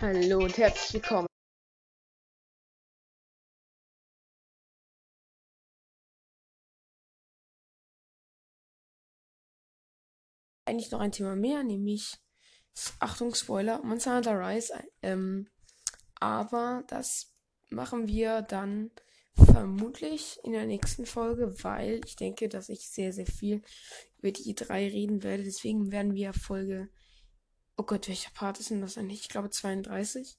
Hallo und herzlich willkommen. Eigentlich noch ein Thema mehr, nämlich Achtung Spoiler, Monster Hunter Rise. Ähm, aber das machen wir dann vermutlich in der nächsten Folge, weil ich denke, dass ich sehr, sehr viel über die drei reden werde. Deswegen werden wir Folge Oh Gott, welcher Part ist denn das eigentlich? Ich glaube 32.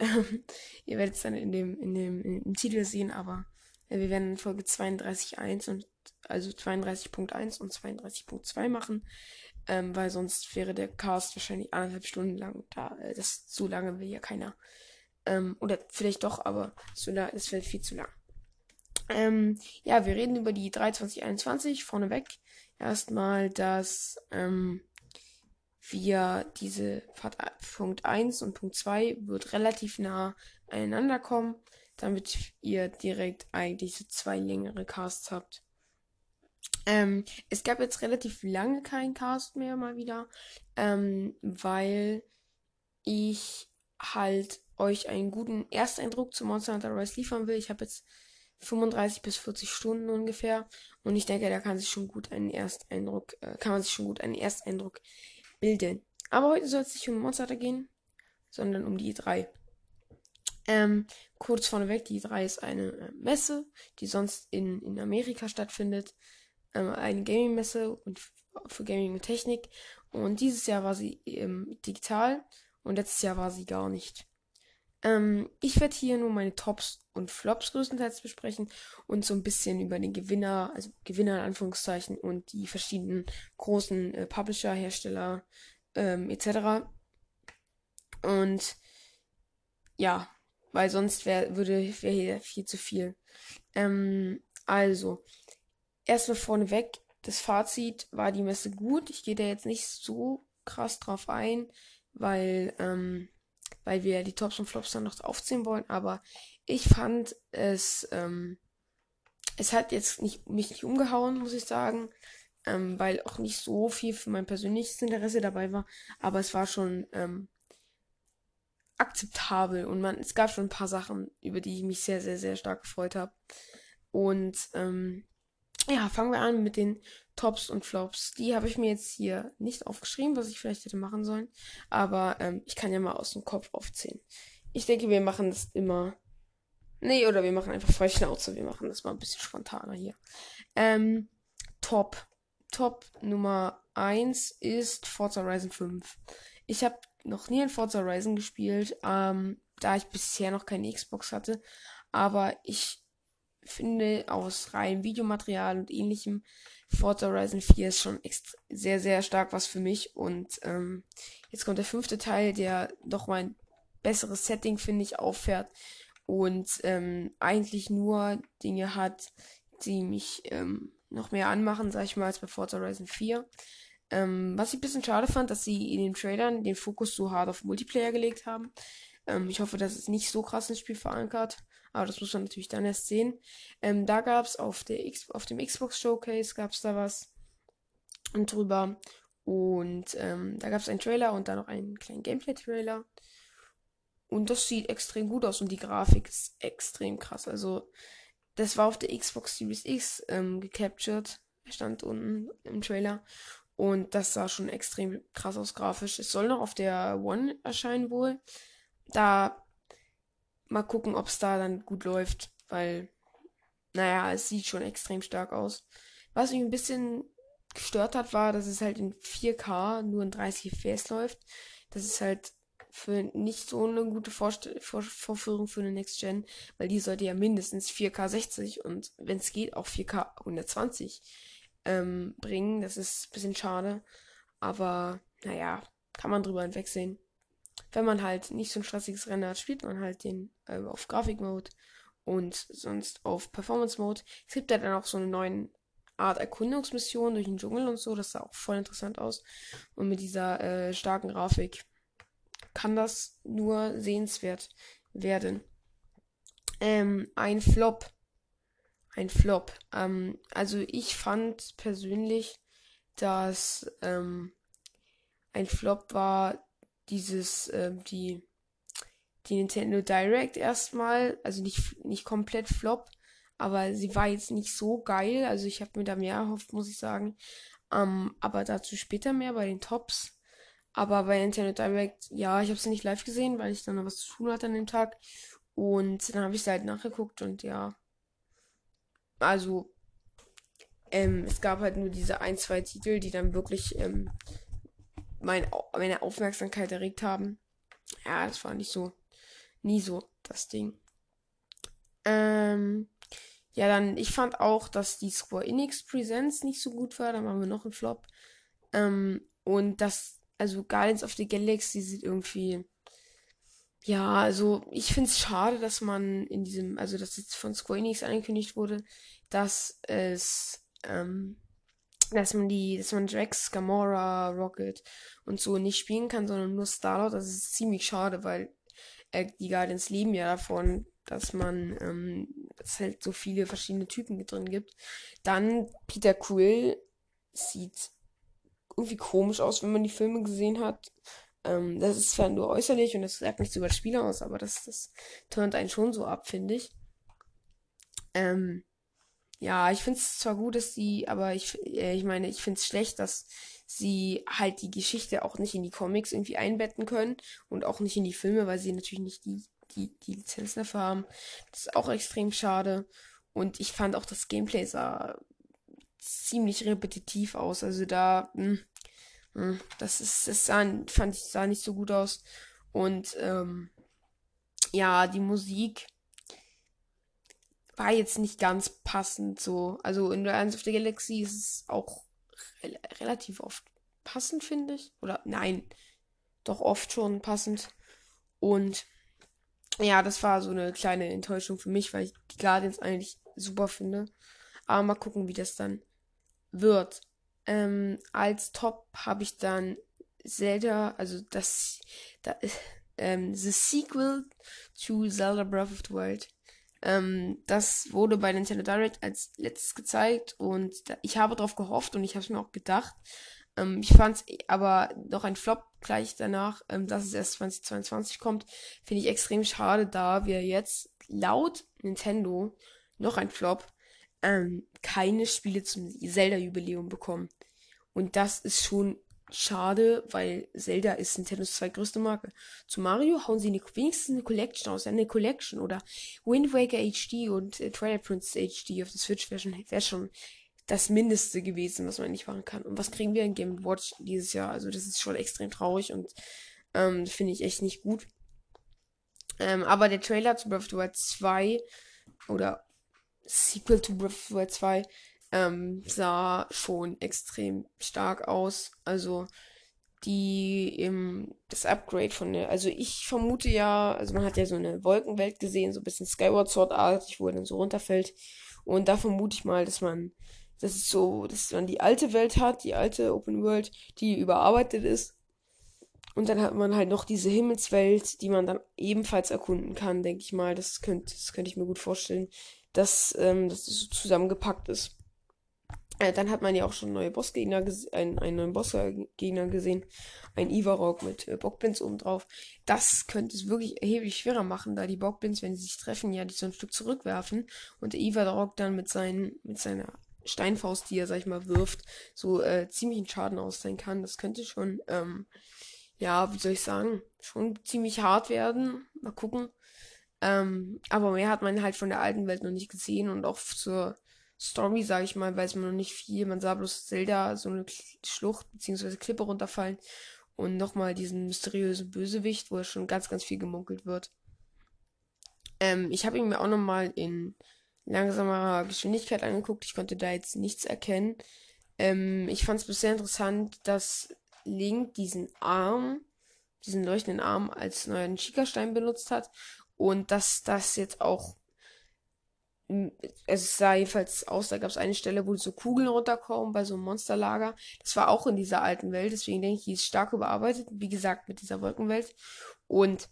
Ihr werdet es dann in dem, in dem, im Titel sehen, aber äh, wir werden Folge 32.1 und also 32.1 und 32.2 machen, ähm, weil sonst wäre der Cast wahrscheinlich anderthalb Stunden lang. Da, äh, das zu lange will ja keiner. Ähm, oder vielleicht doch, aber so lang, das wäre viel zu lang. Ähm, ja, wir reden über die 2321 vorneweg. Erstmal das ähm, wir diese Part Punkt 1 und Punkt 2 wird relativ nah aneinander kommen, damit ihr direkt eigentlich so zwei längere Casts habt. Ähm, es gab jetzt relativ lange keinen Cast mehr mal wieder, ähm, weil ich halt euch einen guten Ersteindruck zu Monster Hunter Rise liefern will. Ich habe jetzt 35 bis 40 Stunden ungefähr und ich denke, da kann sich schon gut einen Ersteindruck, äh, kann man sich schon gut einen Ersteindruck bilden. Aber heute soll es nicht um Monster gehen, sondern um die E3. Ähm, kurz vorneweg, die E3 ist eine äh, Messe, die sonst in, in Amerika stattfindet. Ähm, eine Gaming-Messe und für Gaming und Technik. Und dieses Jahr war sie ähm, digital und letztes Jahr war sie gar nicht. Ähm, ich werde hier nur meine Tops und Flops größtenteils besprechen und so ein bisschen über den Gewinner, also Gewinner in Anführungszeichen und die verschiedenen großen äh, Publisher, Hersteller ähm, etc. Und ja, weil sonst wär, würde wäre hier viel zu viel. Ähm, also, erstmal vorneweg, das Fazit war die Messe gut. Ich gehe da jetzt nicht so krass drauf ein, weil ähm, weil wir die Tops und Flops dann noch aufzählen wollen, aber ich fand es, ähm, es hat jetzt nicht, mich nicht umgehauen, muss ich sagen, ähm, weil auch nicht so viel für mein persönliches Interesse dabei war, aber es war schon ähm, akzeptabel. Und man, es gab schon ein paar Sachen, über die ich mich sehr, sehr, sehr stark gefreut habe. Und ähm, ja, fangen wir an mit den Tops und Flops. Die habe ich mir jetzt hier nicht aufgeschrieben, was ich vielleicht hätte machen sollen. Aber ähm, ich kann ja mal aus dem Kopf aufzählen. Ich denke, wir machen das immer. Nee, oder wir machen einfach Freischnauze. Wir machen das mal ein bisschen spontaner hier. Ähm, Top. Top Nummer 1 ist Forza Horizon 5. Ich habe noch nie in Forza Horizon gespielt, ähm, da ich bisher noch keine Xbox hatte. Aber ich finde aus reinem Videomaterial und ähnlichem Forza Horizon 4 ist schon sehr, sehr stark was für mich. Und ähm, jetzt kommt der fünfte Teil, der doch mal ein besseres Setting, finde ich, auffährt. Und ähm, eigentlich nur Dinge hat, die mich ähm, noch mehr anmachen, sag ich mal, als bei Forza Horizon 4. Ähm, was ich ein bisschen schade fand, dass sie in den Trailern den Fokus so hart auf Multiplayer gelegt haben. Ähm, ich hoffe, dass es nicht so krass ins Spiel verankert. Aber das muss man natürlich dann erst sehen. Ähm, da gab es auf, auf dem Xbox Showcase gab es da was drüber. Und ähm, da gab es einen Trailer und dann noch einen kleinen Gameplay-Trailer. Und das sieht extrem gut aus und die Grafik ist extrem krass. Also, das war auf der Xbox Series X ähm, gecaptured. Stand unten im Trailer. Und das sah schon extrem krass aus grafisch. Es soll noch auf der One erscheinen wohl. Da Mal gucken, ob es da dann gut läuft, weil, naja, es sieht schon extrem stark aus. Was mich ein bisschen gestört hat, war, dass es halt in 4K nur in 30 FPS läuft. Das ist halt für nicht so eine gute Vorst Vor Vorführung für eine Next Gen, weil die sollte ja mindestens 4K 60 und wenn es geht auch 4K 120 ähm, bringen. Das ist ein bisschen schade, aber naja, kann man drüber hinwegsehen wenn man halt nicht so ein stressiges Rennen hat, spielt man halt den äh, auf Grafik-Mode und sonst auf Performance-Mode. Es gibt ja dann auch so eine neue Art Erkundungsmission durch den Dschungel und so. Das sah auch voll interessant aus. Und mit dieser äh, starken Grafik kann das nur sehenswert werden. Ähm, ein Flop. Ein Flop. Ähm, also ich fand persönlich, dass ähm, ein Flop war, dieses, äh, die, die Nintendo Direct erstmal, also nicht, nicht komplett flop, aber sie war jetzt nicht so geil. Also ich habe mir da mehr erhofft, muss ich sagen. Ähm, aber dazu später mehr bei den Tops. Aber bei Nintendo Direct, ja, ich habe sie nicht live gesehen, weil ich dann noch was zu tun hatte an dem Tag. Und dann habe ich sie halt nachgeguckt und ja. Also, ähm, es gab halt nur diese ein, zwei Titel, die dann wirklich ähm, mein, meine Aufmerksamkeit erregt haben. Ja, das war nicht so, nie so das Ding. Ähm, ja, dann, ich fand auch, dass die Square Enix Presents nicht so gut war. Dann machen wir noch einen Flop. Ähm, und das, also Guardians of the Galaxy sieht irgendwie, ja, also ich finde es schade, dass man in diesem, also dass jetzt von Square Enix angekündigt wurde, dass es, ähm, dass man die, dass man Drax, Gamora, Rocket und so nicht spielen kann, sondern nur Starlord. Das ist ziemlich schade, weil äh, die Guardians leben ja davon, dass man, ähm, dass es halt so viele verschiedene Typen drin gibt. Dann Peter Quill sieht irgendwie komisch aus, wenn man die Filme gesehen hat. Ähm, das ist zwar nur äußerlich und das sagt nichts über das Spiel aus, aber das, das turnt einen schon so ab, finde ich. Ähm, ja, ich finde es zwar gut, dass sie, aber ich, äh, ich meine, ich finde es schlecht, dass sie halt die Geschichte auch nicht in die Comics irgendwie einbetten können und auch nicht in die Filme, weil sie natürlich nicht die, die, die Lizenz dafür haben. Das ist auch extrem schade. Und ich fand auch das Gameplay sah ziemlich repetitiv aus. Also da, mh, hm, mh, hm, das ist, das sah, fand ich, sah nicht so gut aus. Und ähm, ja, die Musik war jetzt nicht ganz passend so. Also in Guardians of the Galaxy ist es auch re relativ oft passend, finde ich. Oder nein, doch oft schon passend. Und ja, das war so eine kleine Enttäuschung für mich, weil ich die Guardians eigentlich super finde. Aber mal gucken, wie das dann wird. Ähm, als Top habe ich dann Zelda, also das, das ähm, The Sequel to Zelda Breath of the Wild. Ähm, das wurde bei Nintendo Direct als letztes gezeigt und da, ich habe darauf gehofft und ich habe es mir auch gedacht. Ähm, ich fand es aber noch ein Flop gleich danach, ähm, dass es erst 2022 kommt. Finde ich extrem schade, da wir jetzt laut Nintendo noch ein Flop ähm, keine Spiele zum Zelda-Jubiläum bekommen. Und das ist schon schade, weil Zelda ist Nintendos zweitgrößte Marke. Zu Mario hauen sie eine, wenigstens eine Collection aus, eine Collection oder Wind Waker HD und äh, Twilight Princess HD auf der Switch wäre schon, wär schon das Mindeste gewesen, was man nicht machen kann. Und was kriegen wir in Game Watch dieses Jahr? Also das ist schon extrem traurig und ähm, finde ich echt nicht gut. Ähm, aber der Trailer zu Breath of the Wild 2 oder Sequel to Breath of the Wild 2 ähm, sah schon extrem stark aus. Also die im das Upgrade von der, also ich vermute ja, also man hat ja so eine Wolkenwelt gesehen, so ein bisschen Skyward Sword artig, wo er dann so runterfällt. Und da vermute ich mal, dass man, das ist so, dass man die alte Welt hat, die alte Open World, die überarbeitet ist. Und dann hat man halt noch diese Himmelswelt, die man dann ebenfalls erkunden kann, denke ich mal. Das könnte, das könnte ich mir gut vorstellen, dass, ähm, dass das so zusammengepackt ist. Äh, dann hat man ja auch schon neue Bossgegner einen, einen neuen Bossgegner gesehen. Ein Ivarok mit äh, Bockblins oben drauf. Das könnte es wirklich erheblich schwerer machen, da die Bockblins, wenn sie sich treffen, ja die so ein Stück zurückwerfen. Und der Ivarok dann mit, seinen, mit seiner Steinfaust, die er, sag ich mal, wirft, so äh, ziemlichen Schaden austeilen kann. Das könnte schon, ähm, ja, wie soll ich sagen, schon ziemlich hart werden. Mal gucken. Ähm, aber mehr hat man halt von der alten Welt noch nicht gesehen und auch zur Story, sage ich mal, weiß man noch nicht viel. Man sah bloß Zelda so eine Schlucht bzw. Klippe runterfallen und nochmal diesen mysteriösen Bösewicht, wo schon ganz, ganz viel gemunkelt wird. Ähm, ich habe ihn mir auch nochmal in langsamer Geschwindigkeit angeguckt. Ich konnte da jetzt nichts erkennen. Ähm, ich fand es bisher interessant, dass Link diesen Arm, diesen leuchtenden Arm als neuen Schickerstein benutzt hat und dass das jetzt auch es sah jedenfalls aus, da gab es eine Stelle, wo so Kugeln runterkommen bei so einem Monsterlager. Das war auch in dieser alten Welt, deswegen denke ich, die ist stark überarbeitet, wie gesagt, mit dieser Wolkenwelt. Und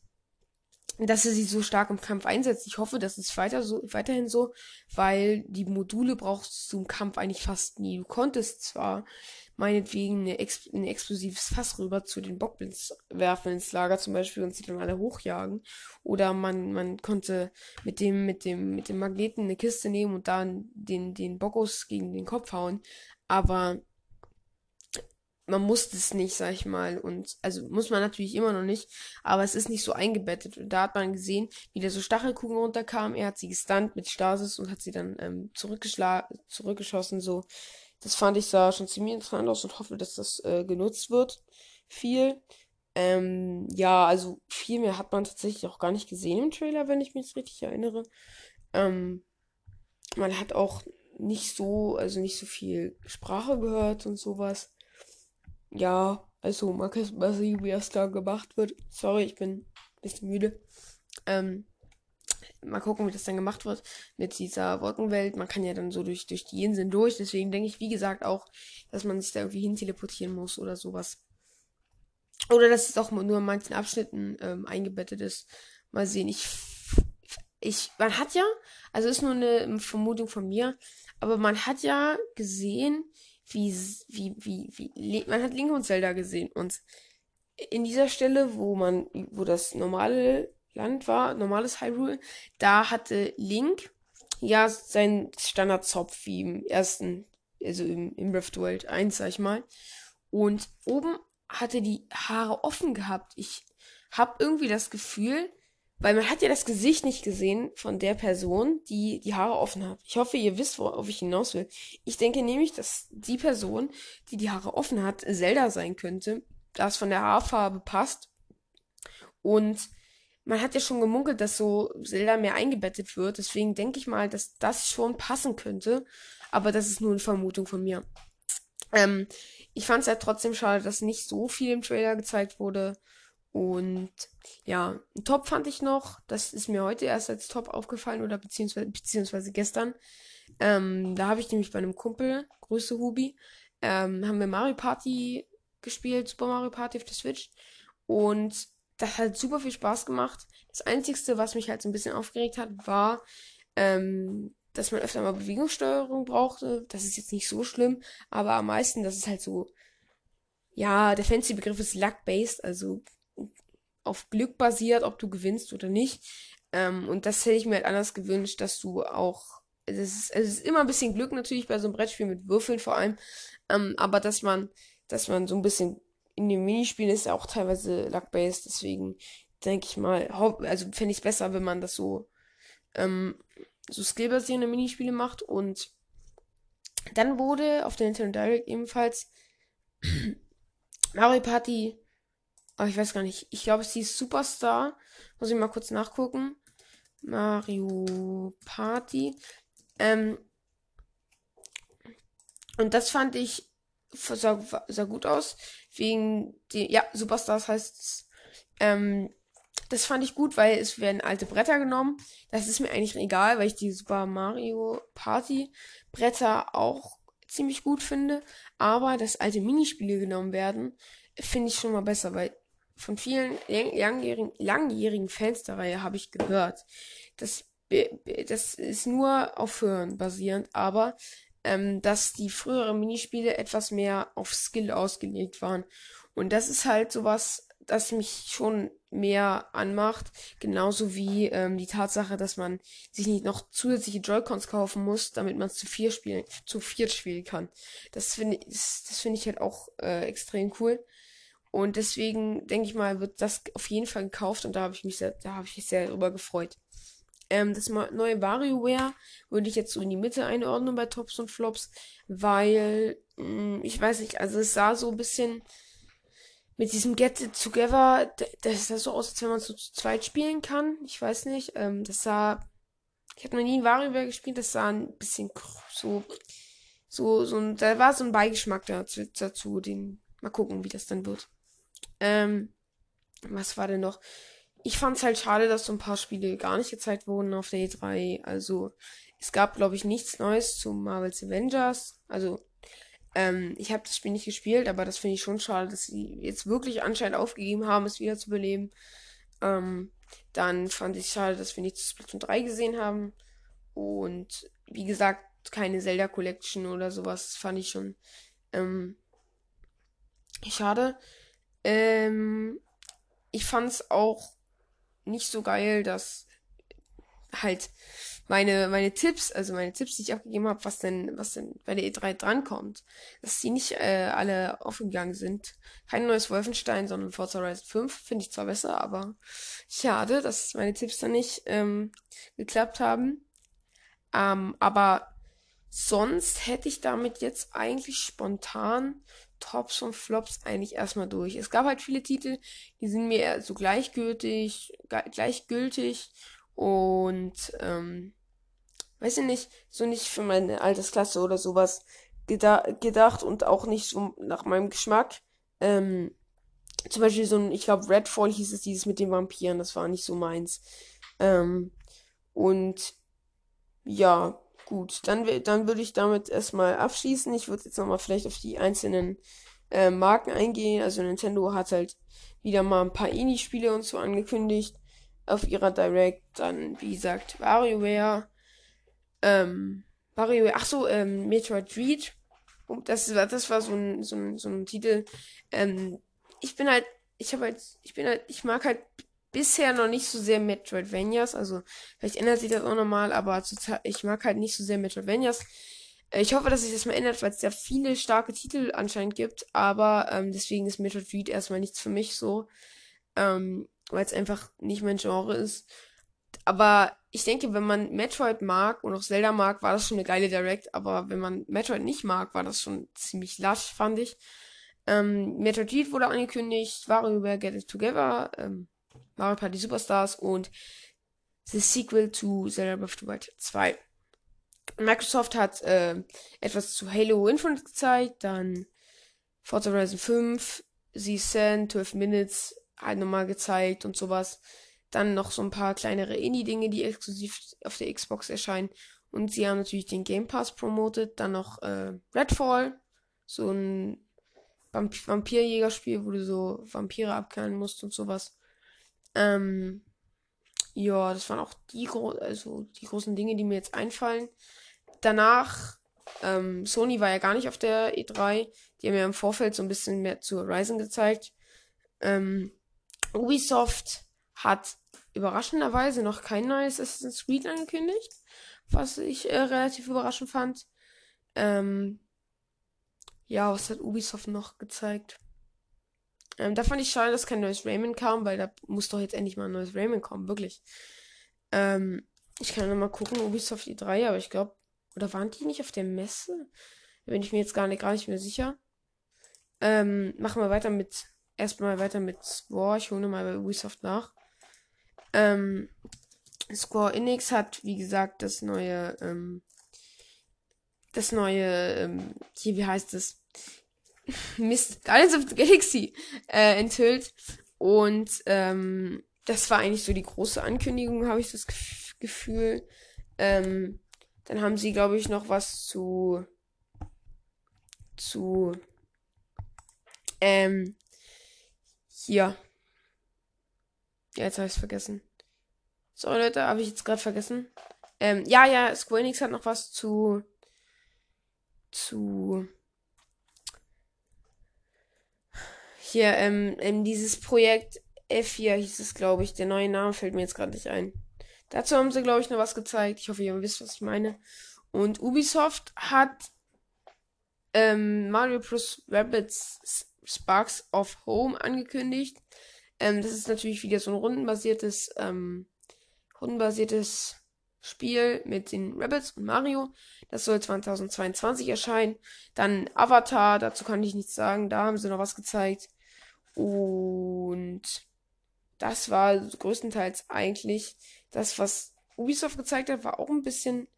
dass er sie so stark im Kampf einsetzt. Ich hoffe, das ist weiter so, weiterhin so, weil die Module brauchst du im Kampf eigentlich fast nie. Du konntest zwar meinetwegen eine Ex ein explosives Fass rüber zu den Bockblins werfen ins Lager zum Beispiel und sie dann alle hochjagen. Oder man, man konnte mit dem, mit dem, mit dem Magneten eine Kiste nehmen und dann den, den Bockos gegen den Kopf hauen. Aber man muss das nicht, sag ich mal. Und also muss man natürlich immer noch nicht, aber es ist nicht so eingebettet. Und da hat man gesehen, wie der so Stachelkugeln runterkam. Er hat sie gestunt mit Stasis und hat sie dann ähm, zurückgeschlagen, zurückgeschossen. So, das fand ich sah schon ziemlich interessant aus und hoffe, dass das äh, genutzt wird. Viel. Ähm, ja, also viel mehr hat man tatsächlich auch gar nicht gesehen im Trailer, wenn ich mich richtig erinnere. Ähm, man hat auch nicht so, also nicht so viel Sprache gehört und sowas ja, also es mal sehen, wie das da gemacht wird. Sorry, ich bin ein bisschen müde. Ähm, mal gucken, wie das dann gemacht wird mit dieser Wolkenwelt. Man kann ja dann so durch, durch die Inseln durch. Deswegen denke ich, wie gesagt, auch, dass man sich da irgendwie hin teleportieren muss oder sowas. Oder dass es auch nur in manchen Abschnitten ähm, eingebettet ist. Mal sehen. Ich, ich, man hat ja, also ist nur eine Vermutung von mir, aber man hat ja gesehen, wie, wie, wie, wie, man hat Link und Zelda gesehen und in dieser Stelle, wo man, wo das normale Land war, normales Hyrule, da hatte Link ja seinen Standardzopf wie im ersten, also im, im Rift World 1, sag ich mal. Und oben hatte die Haare offen gehabt. Ich hab irgendwie das Gefühl, weil man hat ja das Gesicht nicht gesehen von der Person, die die Haare offen hat. Ich hoffe, ihr wisst, worauf ich hinaus will. Ich denke nämlich, dass die Person, die die Haare offen hat, Zelda sein könnte, da es von der Haarfarbe passt. Und man hat ja schon gemunkelt, dass so Zelda mehr eingebettet wird. Deswegen denke ich mal, dass das schon passen könnte. Aber das ist nur eine Vermutung von mir. Ähm, ich fand es ja trotzdem schade, dass nicht so viel im Trailer gezeigt wurde. Und ja, Top fand ich noch, das ist mir heute erst als Top aufgefallen oder beziehungsweise, beziehungsweise gestern. Ähm, da habe ich nämlich bei einem Kumpel, Grüße Hubi, ähm, haben wir Mario Party gespielt, Super Mario Party auf der Switch. Und das hat super viel Spaß gemacht. Das Einzige, was mich halt so ein bisschen aufgeregt hat, war, ähm, dass man öfter mal Bewegungssteuerung brauchte. Das ist jetzt nicht so schlimm, aber am meisten, das ist halt so, ja, der fancy Begriff ist luck-based, also auf Glück basiert, ob du gewinnst oder nicht. Ähm, und das hätte ich mir halt anders gewünscht, dass du auch. Es ist, es ist immer ein bisschen Glück natürlich bei so einem Brettspiel mit Würfeln vor allem. Ähm, aber dass man, dass man so ein bisschen in den Minispielen ist ja auch teilweise luck-based, deswegen denke ich mal, also fände ich es besser, wenn man das so, ähm, so skillbasierende Minispiele macht. Und dann wurde auf der Nintendo Direct ebenfalls Mario Party aber ich weiß gar nicht. Ich glaube, es hieß Superstar. Muss ich mal kurz nachgucken. Mario Party. Ähm, und das fand ich sah, sah gut aus. Wegen die, ja, Superstars heißt es. Ähm, das fand ich gut, weil es werden alte Bretter genommen. Das ist mir eigentlich egal, weil ich die Super Mario Party Bretter auch ziemlich gut finde. Aber dass alte Minispiele genommen werden, finde ich schon mal besser, weil von vielen langjährigen, langjährigen Fans der Reihe habe ich gehört. Das, das ist nur auf Hören basierend, aber ähm, dass die früheren Minispiele etwas mehr auf Skill ausgelegt waren. Und das ist halt sowas, das mich schon mehr anmacht. Genauso wie ähm, die Tatsache, dass man sich nicht noch zusätzliche Joy-Cons kaufen muss, damit man es zu vier spielen, zu viert spielen kann. Das finde ich, das finde ich halt auch äh, extrem cool. Und deswegen denke ich mal, wird das auf jeden Fall gekauft und da habe ich mich sehr, da habe ich mich sehr darüber gefreut. Ähm, das neue WarioWare würde ich jetzt so in die Mitte einordnen bei Tops und Flops, weil mh, hm, ich weiß nicht, also es sah so ein bisschen mit diesem Get It Together, das sah so aus, als wenn man so zu zweit spielen kann. Ich weiß nicht, ähm, das sah, ich habe noch nie ein WarioWare gespielt, das sah ein bisschen so, so, so, ein, da war so ein Beigeschmack dazu, dazu den, mal gucken, wie das dann wird. Ähm, was war denn noch? Ich fand es halt schade, dass so ein paar Spiele gar nicht gezeigt wurden auf der E3. Also, es gab, glaube ich, nichts Neues zu Marvel's Avengers. Also, ähm, ich habe das Spiel nicht gespielt, aber das finde ich schon schade, dass sie jetzt wirklich anscheinend aufgegeben haben, es wieder zu beleben. Ähm, Dann fand ich schade, dass wir nicht Splatoon 3 gesehen haben. Und wie gesagt, keine Zelda Collection oder sowas fand ich schon ähm, schade. Ähm, ich fand es auch nicht so geil, dass halt meine, meine Tipps, also meine Tipps, die ich abgegeben habe, was denn, was denn bei der E3 drankommt, dass die nicht äh, alle aufgegangen sind. Kein neues Wolfenstein, sondern Forza Horizon 5 finde ich zwar besser, aber schade, dass meine Tipps dann nicht ähm, geklappt haben. Ähm, aber sonst hätte ich damit jetzt eigentlich spontan Tops und Flops eigentlich erstmal durch. Es gab halt viele Titel, die sind mir so gleichgültig, gleichgültig und ähm, weiß ich nicht, so nicht für meine Altersklasse oder sowas geda gedacht und auch nicht so nach meinem Geschmack. Ähm, zum Beispiel so ein, ich glaube, Redfall hieß es dieses mit den Vampiren, das war nicht so meins. Ähm, und ja, gut, dann, dann würde ich damit erstmal abschließen. Ich würde jetzt nochmal vielleicht auf die einzelnen äh, Marken eingehen. Also Nintendo hat halt wieder mal ein paar Indie-Spiele und so angekündigt auf ihrer Direct. Dann, wie gesagt, WarioWare. Ähm, WarioWare, ach so, ähm, Metroid Dread. Das, das war so ein, so ein, so ein Titel. Ähm, ich bin halt, ich habe halt, ich bin halt, ich mag halt bisher noch nicht so sehr Metroidvanias. Also, vielleicht ändert sich das auch nochmal, aber ich mag halt nicht so sehr Metroidvanias. Äh, ich hoffe, dass sich das mal ändert, weil es ja viele starke Titel anscheinend gibt, aber ähm, deswegen ist Metroid erstmal nichts für mich so. Ähm, weil es einfach nicht mein Genre ist. Aber ich denke, wenn man Metroid mag und auch Zelda mag, war das schon eine geile Direct. Aber wenn man Metroid nicht mag, war das schon ziemlich lasch, fand ich. Ähm, Metroid wurde angekündigt, WarioWare Get It Together, ähm, Mario Party Superstars und The Sequel to Zelda Breath of the Wild 2. Microsoft hat äh, etwas zu Halo Infinite gezeigt, dann Forza Horizon 5, The Sand, 12 Minutes halt nochmal gezeigt und sowas. Dann noch so ein paar kleinere Indie-Dinge, die exklusiv auf der Xbox erscheinen. Und sie haben natürlich den Game Pass promotet. Dann noch äh, Redfall, so ein Vamp Vampirjägerspiel, wo du so Vampire abknallen musst und sowas. Ähm, ja, das waren auch die, gro also die großen Dinge, die mir jetzt einfallen. Danach, ähm, Sony war ja gar nicht auf der E3. Die haben ja im Vorfeld so ein bisschen mehr zu Horizon gezeigt. Ähm, Ubisoft hat überraschenderweise noch kein neues Assassin's Creed angekündigt, was ich äh, relativ überraschend fand. Ähm, ja, was hat Ubisoft noch gezeigt? Ähm, da fand ich schade, dass kein neues Rayman kam, weil da muss doch jetzt endlich mal ein neues Rayman kommen, wirklich. Ähm, ich kann noch mal gucken, Ubisoft i3, aber ich glaube, oder waren die nicht auf der Messe? Da bin ich mir jetzt gar nicht, gar nicht mehr sicher. Ähm, machen wir weiter mit, erstmal weiter mit Square. Ich hole mal bei Ubisoft nach. Ähm, Square Enix hat, wie gesagt, das neue, ähm, das neue, ähm, hier, wie heißt es? Mist, Guardians of the Galaxy äh, enthüllt. Und ähm, das war eigentlich so die große Ankündigung, habe ich das Gefühl. Ähm, dann haben sie, glaube ich, noch was zu zu ähm hier. Ja, jetzt habe ich es vergessen. Sorry Leute, habe ich jetzt gerade vergessen. Ähm, ja, ja, Square Enix hat noch was zu zu Hier, ähm, ähm, dieses Projekt F4 hieß es, glaube ich. Der neue Name fällt mir jetzt gerade nicht ein. Dazu haben sie, glaube ich, noch was gezeigt. Ich hoffe, ihr wisst, was ich meine. Und Ubisoft hat ähm, Mario Plus Rabbits Sparks of Home angekündigt. Ähm, das ist natürlich wieder so ein rundenbasiertes, ähm, rundenbasiertes Spiel mit den Rabbits und Mario. Das soll 2022 erscheinen. Dann Avatar, dazu kann ich nichts sagen. Da haben sie noch was gezeigt. Und das war größtenteils eigentlich das, was Ubisoft gezeigt hat, war auch ein bisschen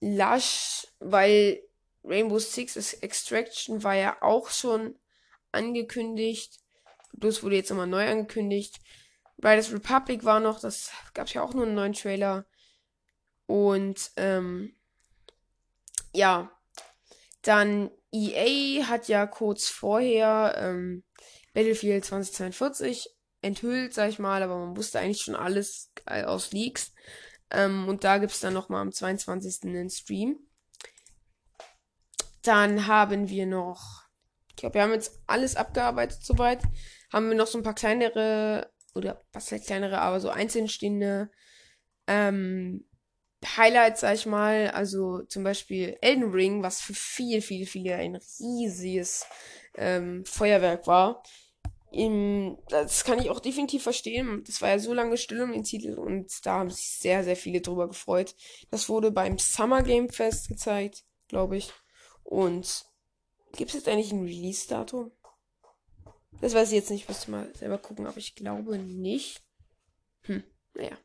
lasch, weil Rainbow Six Extraction war ja auch schon angekündigt. Bloß wurde jetzt nochmal neu angekündigt. Riders Republic war noch, das gab es ja auch nur einen neuen Trailer. Und ähm, ja, dann EA hat ja kurz vorher ähm, Battlefield 2042 enthüllt, sag ich mal, aber man wusste eigentlich schon alles aus Leaks. Ähm, und da gibt es dann nochmal am 22. einen Stream. Dann haben wir noch, ich glaube, wir haben jetzt alles abgearbeitet soweit. Haben wir noch so ein paar kleinere, oder was heißt kleinere, aber so einzeln stehende ähm, Highlights, sag ich mal. Also zum Beispiel Elden Ring, was für viele, viele, viele ein riesiges ähm, Feuerwerk war. Im, das kann ich auch definitiv verstehen. Das war ja so lange still um den Titel und da haben sich sehr, sehr viele drüber gefreut. Das wurde beim Summer Game Fest gezeigt, glaube ich. Und gibt es jetzt eigentlich ein Release-Datum? Das weiß ich jetzt nicht, müsste mal selber gucken, aber ich glaube nicht. Hm, naja.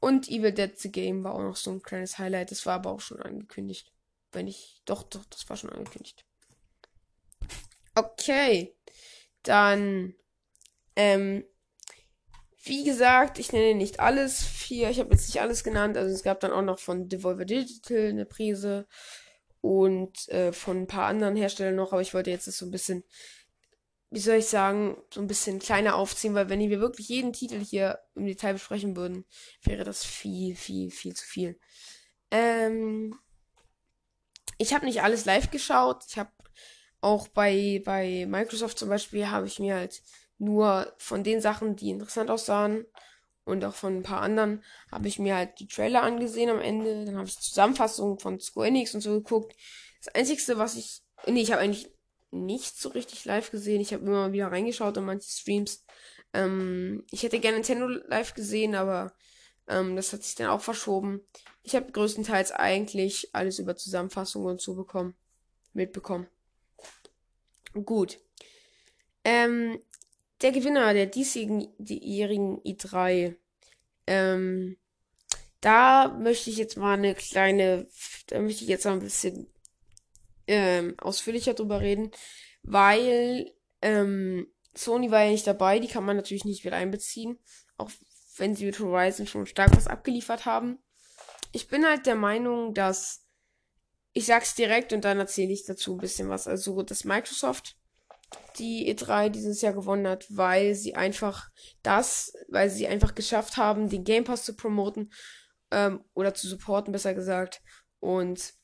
Und Evil Dead the Game war auch noch so ein kleines Highlight. Das war aber auch schon angekündigt. Wenn ich. Doch, doch, das war schon angekündigt. Okay. Dann. Ähm. Wie gesagt, ich nenne nicht alles. Vier, ich habe jetzt nicht alles genannt. Also es gab dann auch noch von Devolver Digital eine Prise. Und äh, von ein paar anderen Herstellern noch. Aber ich wollte jetzt das so ein bisschen wie soll ich sagen, so ein bisschen kleiner aufziehen, weil wenn wir wirklich jeden Titel hier im Detail besprechen würden, wäre das viel, viel, viel zu viel. Ähm, ich habe nicht alles live geschaut. Ich habe auch bei, bei Microsoft zum Beispiel, habe ich mir halt nur von den Sachen, die interessant aussahen und auch von ein paar anderen, habe ich mir halt die Trailer angesehen am Ende. Dann habe ich Zusammenfassungen von Square Enix und so geguckt. Das Einzige, was ich, nee, ich habe eigentlich nicht so richtig live gesehen. Ich habe immer mal wieder reingeschaut in manche Streams. Ähm, ich hätte gerne Nintendo live gesehen, aber ähm, das hat sich dann auch verschoben. Ich habe größtenteils eigentlich alles über Zusammenfassungen und so bekommen, mitbekommen. Gut. Ähm, der Gewinner der diesjährigen i3. Ähm, da möchte ich jetzt mal eine kleine, da möchte ich jetzt mal ein bisschen ähm, ausführlicher drüber reden, weil ähm, Sony war ja nicht dabei, die kann man natürlich nicht wieder einbeziehen, auch wenn sie mit Horizon schon stark was abgeliefert haben. Ich bin halt der Meinung, dass ich sag's direkt und dann erzähle ich dazu ein bisschen was. Also, dass Microsoft die E3 dieses Jahr gewonnen hat, weil sie einfach das, weil sie einfach geschafft haben, den Game Pass zu promoten ähm, oder zu supporten, besser gesagt. Und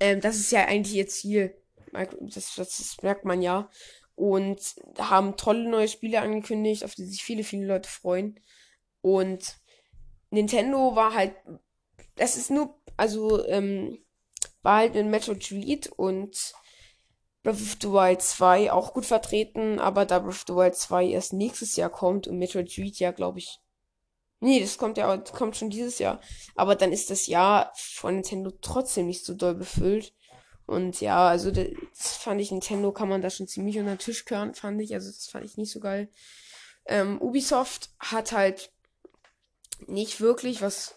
ähm, das ist ja eigentlich ihr Ziel. Das, das, das merkt man ja. Und haben tolle neue Spiele angekündigt, auf die sich viele, viele Leute freuen. Und Nintendo war halt, das ist nur, also, ähm, halt in Metroid Dread und Breath of the Wild 2 auch gut vertreten, aber da Breath of the Wild 2 erst nächstes Jahr kommt und Metroid Dread ja, glaube ich, Nee, das kommt ja kommt schon dieses Jahr. Aber dann ist das Jahr von Nintendo trotzdem nicht so doll befüllt. Und ja, also das fand ich, Nintendo kann man da schon ziemlich unter den Tisch kehren, fand ich. Also das fand ich nicht so geil. Ähm, Ubisoft hat halt nicht wirklich was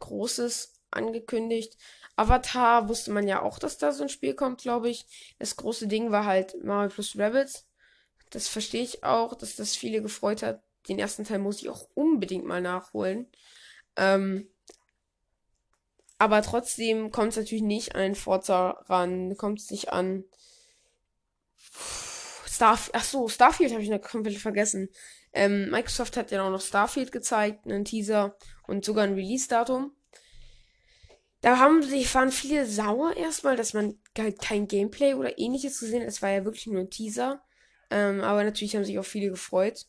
Großes angekündigt. Avatar wusste man ja auch, dass da so ein Spiel kommt, glaube ich. Das große Ding war halt Mario plus Rabbits. Das verstehe ich auch, dass das viele gefreut hat den ersten Teil muss ich auch unbedingt mal nachholen. Ähm, aber trotzdem kommt es natürlich nicht an Forza ran, kommt es nicht an Starfield. Ach so, Starfield habe ich noch komplett vergessen. Ähm, Microsoft hat ja auch noch Starfield gezeigt, einen Teaser und sogar ein Release-Datum. Da haben sich waren viele sauer erstmal, dass man halt kein Gameplay oder ähnliches gesehen hat. Es war ja wirklich nur ein Teaser. Ähm, aber natürlich haben sich auch viele gefreut.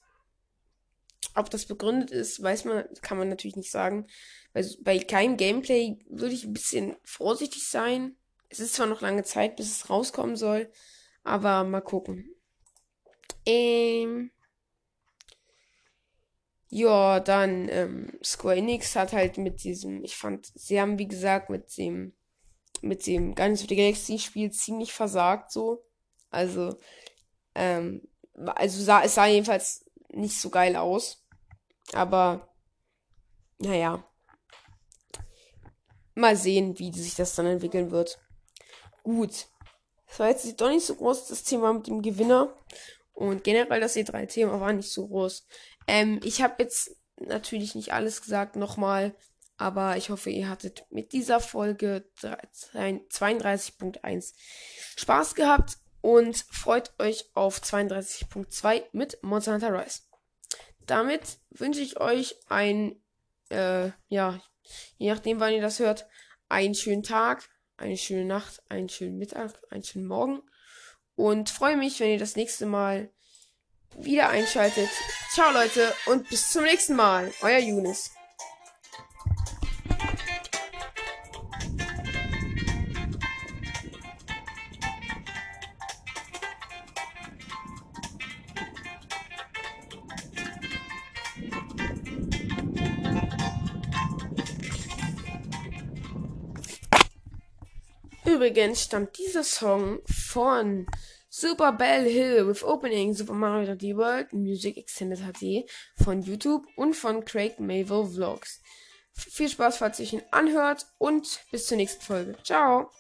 Ob das begründet ist, weiß man, kann man natürlich nicht sagen. Weil bei keinem Gameplay würde ich ein bisschen vorsichtig sein. Es ist zwar noch lange Zeit, bis es rauskommen soll, aber mal gucken. Ähm. Ja, dann ähm, Square Enix hat halt mit diesem, ich fand, sie haben wie gesagt mit dem, mit dem Guardians of the Galaxy Spiel ziemlich versagt so. Also, ähm, also sah, es sah jedenfalls nicht so geil aus. Aber, naja. Mal sehen, wie sich das dann entwickeln wird. Gut. Das war jetzt doch nicht so groß, das Thema mit dem Gewinner. Und generell das E3-Thema war nicht so groß. Ähm, ich habe jetzt natürlich nicht alles gesagt nochmal. Aber ich hoffe, ihr hattet mit dieser Folge 32.1 Spaß gehabt und freut euch auf 32.2 mit Monster Hunter Rise. damit wünsche ich euch ein, äh, ja, je nachdem, wann ihr das hört, einen schönen Tag, eine schöne Nacht, einen schönen Mittag, einen schönen Morgen. Und freue mich, wenn ihr das nächste Mal wieder einschaltet. Ciao Leute und bis zum nächsten Mal. Euer Younes. Übrigens stammt dieser Song von Super Bell Hill with Opening Super Mario 3D World Music Extended HD von YouTube und von Craig Mayville Vlogs. Viel Spaß, falls ihr ihn anhört und bis zur nächsten Folge. Ciao!